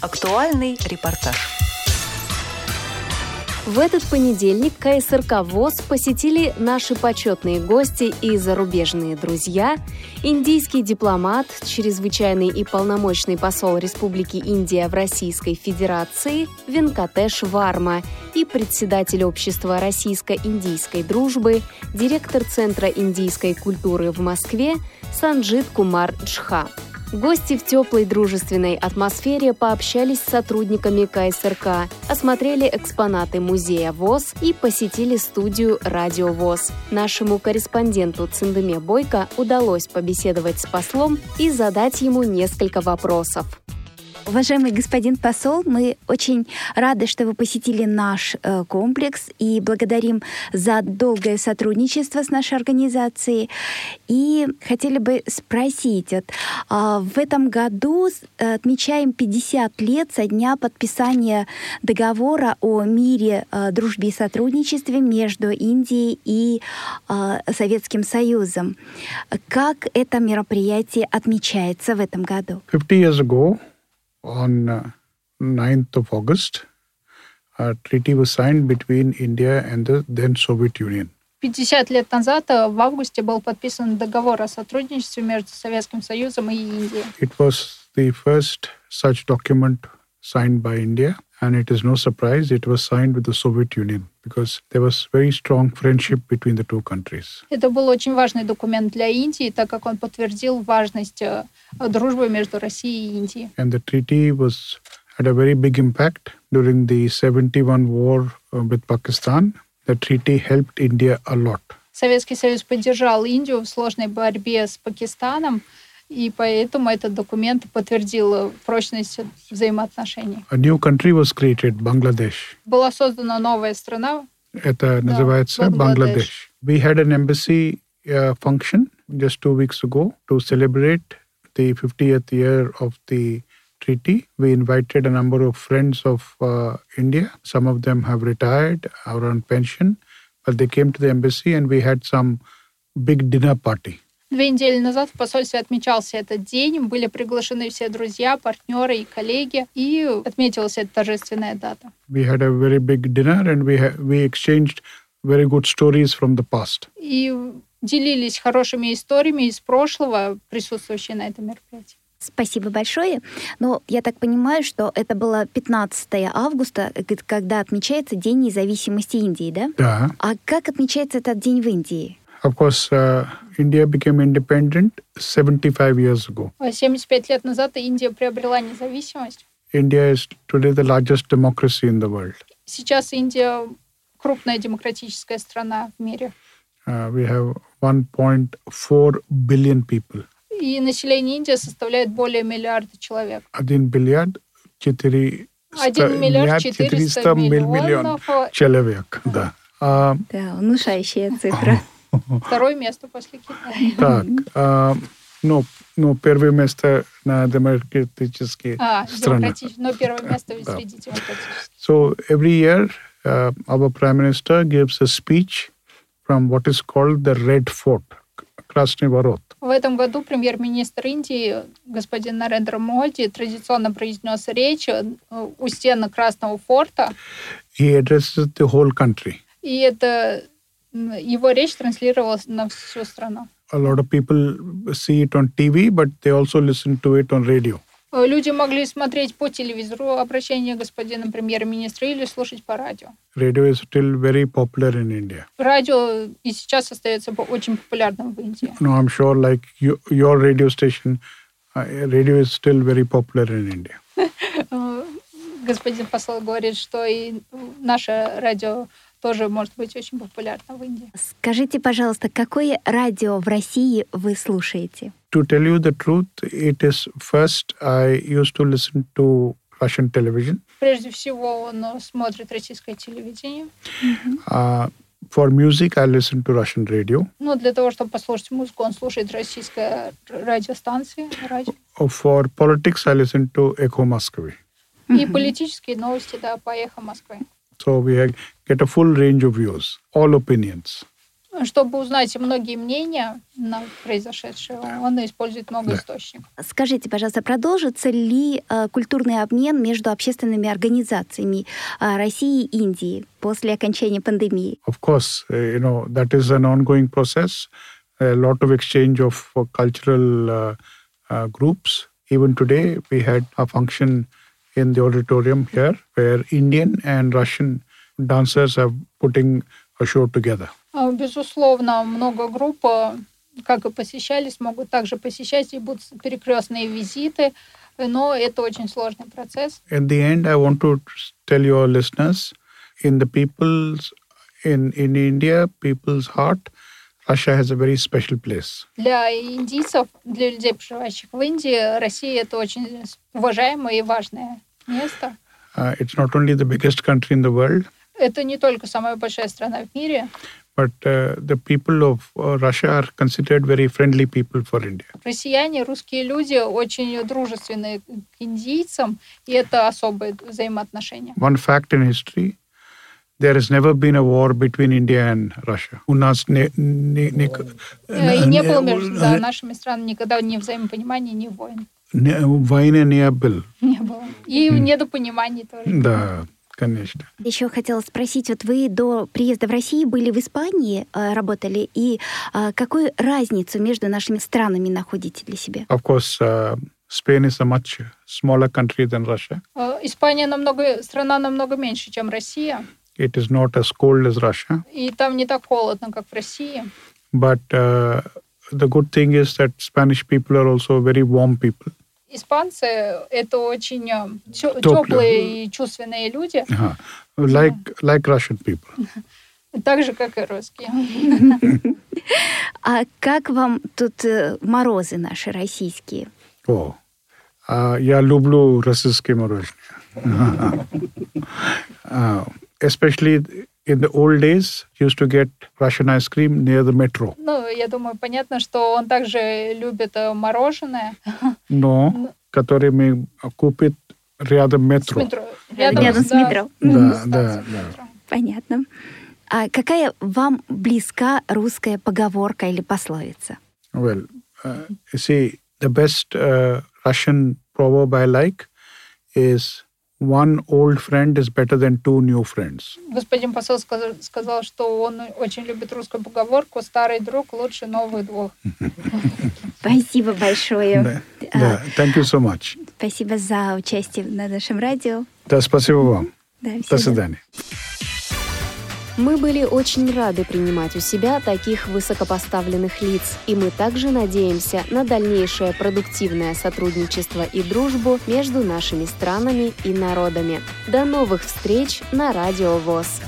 Актуальный репортаж. В этот понедельник КСРК ВОЗ посетили наши почетные гости и зарубежные друзья, индийский дипломат, чрезвычайный и полномочный посол Республики Индия в Российской Федерации Венкатеш Варма и председатель Общества российско-индийской дружбы, директор Центра индийской культуры в Москве Санджит Кумар Джха. Гости в теплой дружественной атмосфере пообщались с сотрудниками КСРК, осмотрели экспонаты музея ВОЗ и посетили студию «Радио ВОЗ». Нашему корреспонденту Циндеме Бойко удалось побеседовать с послом и задать ему несколько вопросов. Уважаемый господин посол, мы очень рады, что вы посетили наш э, комплекс и благодарим за долгое сотрудничество с нашей организацией. И хотели бы спросить, вот, э, в этом году э, отмечаем 50 лет со дня подписания договора о мире, э, дружбе и сотрудничестве между Индией и э, Советским Союзом. Как это мероприятие отмечается в этом году? 50 years ago, on uh, 9th of August, a treaty was signed between India and the then Soviet Union. 50 лет назад в августе был подписан договор о сотрудничестве между Советским Союзом и Индией. It was the first such document signed by India, and it is no surprise it was signed with the Soviet Union because there was very strong friendship between the two countries. Это был очень важный документ для Индии, так как он подтвердил важность дружбы между Россией и Индией. And the treaty was had a very big impact during the 71 war with Pakistan. The treaty helped India a lot. Советский Союз поддержал Индию в сложной борьбе с Пакистаном, и поэтому этот документ подтвердил прочность взаимоотношений. A new country was created, Bangladesh. Была создана новая страна. Это называется Бангладеш. We had an embassy uh, function just two weeks ago to celebrate the 50th year of the treaty. We invited a number of friends of uh, India. Some of them have retired or on pension, but they came to the embassy and we had some big dinner party. Две недели назад в посольстве отмечался этот день. Были приглашены все друзья, партнеры и коллеги, и отметилась эта торжественная дата. We had a very big dinner and we, ha- we exchanged very good stories from the past. И делились хорошими историями из прошлого, присутствующие на этом мероприятии. Спасибо большое. Но я так понимаю, что это было 15 августа, когда отмечается День независимости Индии, да? Да. А как отмечается этот день в Индии? Of course, uh, India became independent 75 years ago. 75 лет назад Индия приобрела независимость. India is today the largest democracy in the world. Сейчас Индия крупная демократическая страна в мире. Uh, we have 1.4 billion people. И население Индии составляет более миллиарда человек. Один миллиард четыре Один миллиард четыреста миллионов человек, да. Да, внушающая цифра. Второе место после Китая. так, а, ну, ну, первое место на демократические А, страны. но первое место Да. среди демократических. So every year, uh, our prime minister gives a speech from what is called the Red Fort, Krasny Ворот. В этом году премьер-министр Индии господин Нарендра Моди традиционно произнес речь э, у стены Красного форта, He addresses the whole country. и это его речь транслировалась на всю страну. A lot of people see it on TV, but they also listen to it on radio. Э, Люди могли смотреть по телевизору обращение господина премьер-министра или слушать по радио. Radio is still very popular in India. Радио и сейчас остается очень популярным в Индии. No, I'm sure, like you, your radio station, uh, radio is still very popular in India. Э, Господин посол говорит, что и наше радио тоже может быть очень популярно в Индии. Скажите, пожалуйста, какое радио в России вы слушаете? To tell you the truth, it is first I used to listen to Russian television. Прежде всего, он э, смотрит российское телевидение. Uh, for music, I listen to Russian radio. Но для того, чтобы послушать музыку, он слушает российское радиостанции, радио. For politics, I listen to Echo Moscow. И политические новости, да, по эхо Москвы. So we get a full range of views, all opinions. Чтобы узнать многие мнения на произошедшее, он использует много да. источников. Скажите, пожалуйста, продолжится ли э, культурный обмен между общественными организациями э, России и Индии после окончания пандемии? Of course, uh, you know, that is an ongoing process. A lot of exchange of uh, cultural uh, uh, groups. Even today, we had a function in the auditorium here where Indian and Russian dancers are putting a show together. Безусловно, много групп, как и посещались, могут также посещать и будут перекрестные визиты, но это очень сложный процесс. In the end, I want to tell your listeners, in the people's, in, in India, people's heart, Russia has a very special place. Для индийцев, для людей, проживающих в Индии, Россия это очень уважаемое и важное место. Uh, it's not only the biggest country in the world. Это не только самая большая страна в мире. But uh, the people of uh, Russia are considered very friendly people for India. Россияне, русские люди очень дружественные к индийцам, и это особые взаимоотношения. One fact in history there has never been a war between India and Russia. У нас не, не, не, и не было между да, нашими странами никогда ни взаимопонимания, ни войн. Не, войны не было. Не было. И недопониманий тоже. Да, конечно. Еще хотела спросить, вот вы до приезда в Россию были в Испании, э, работали, и э, какую разницу между нашими странами находите для себя? Of course, uh, Spain is a much smaller country than Russia. Испания намного, страна намного меньше, чем Россия. It is not as cold as Russia. И там не так холодно, как в России. But uh, the good thing is that Spanish people are also very warm people. Испанцы — это очень теплые и чувственные люди. Uh-huh. Like, like Russian people. Так же, как и русские. А как вам тут морозы наши российские? О, я люблю российские мороженое especially in the old days, used to get Russian ice cream near the metro. Ну, я думаю, понятно, что он также любит мороженое. Но, который мы купит рядом метро. С метро. Рядом, рядом с метро. Да, да, да. Понятно. А какая вам близка русская поговорка или пословица? Well, uh, you see, the best uh, Russian proverb I like is one old friend is better than two new friends. Господин посол сказал, сказал, что он очень любит русскую поговорку «старый друг лучше новых двух». Спасибо большое. Да, да. Thank you so much. Спасибо за участие на нашем радио. Да, спасибо вам. Да, До свидания. Мы были очень рады принимать у себя таких высокопоставленных лиц, и мы также надеемся на дальнейшее продуктивное сотрудничество и дружбу между нашими странами и народами. До новых встреч на Радио ВОЗ!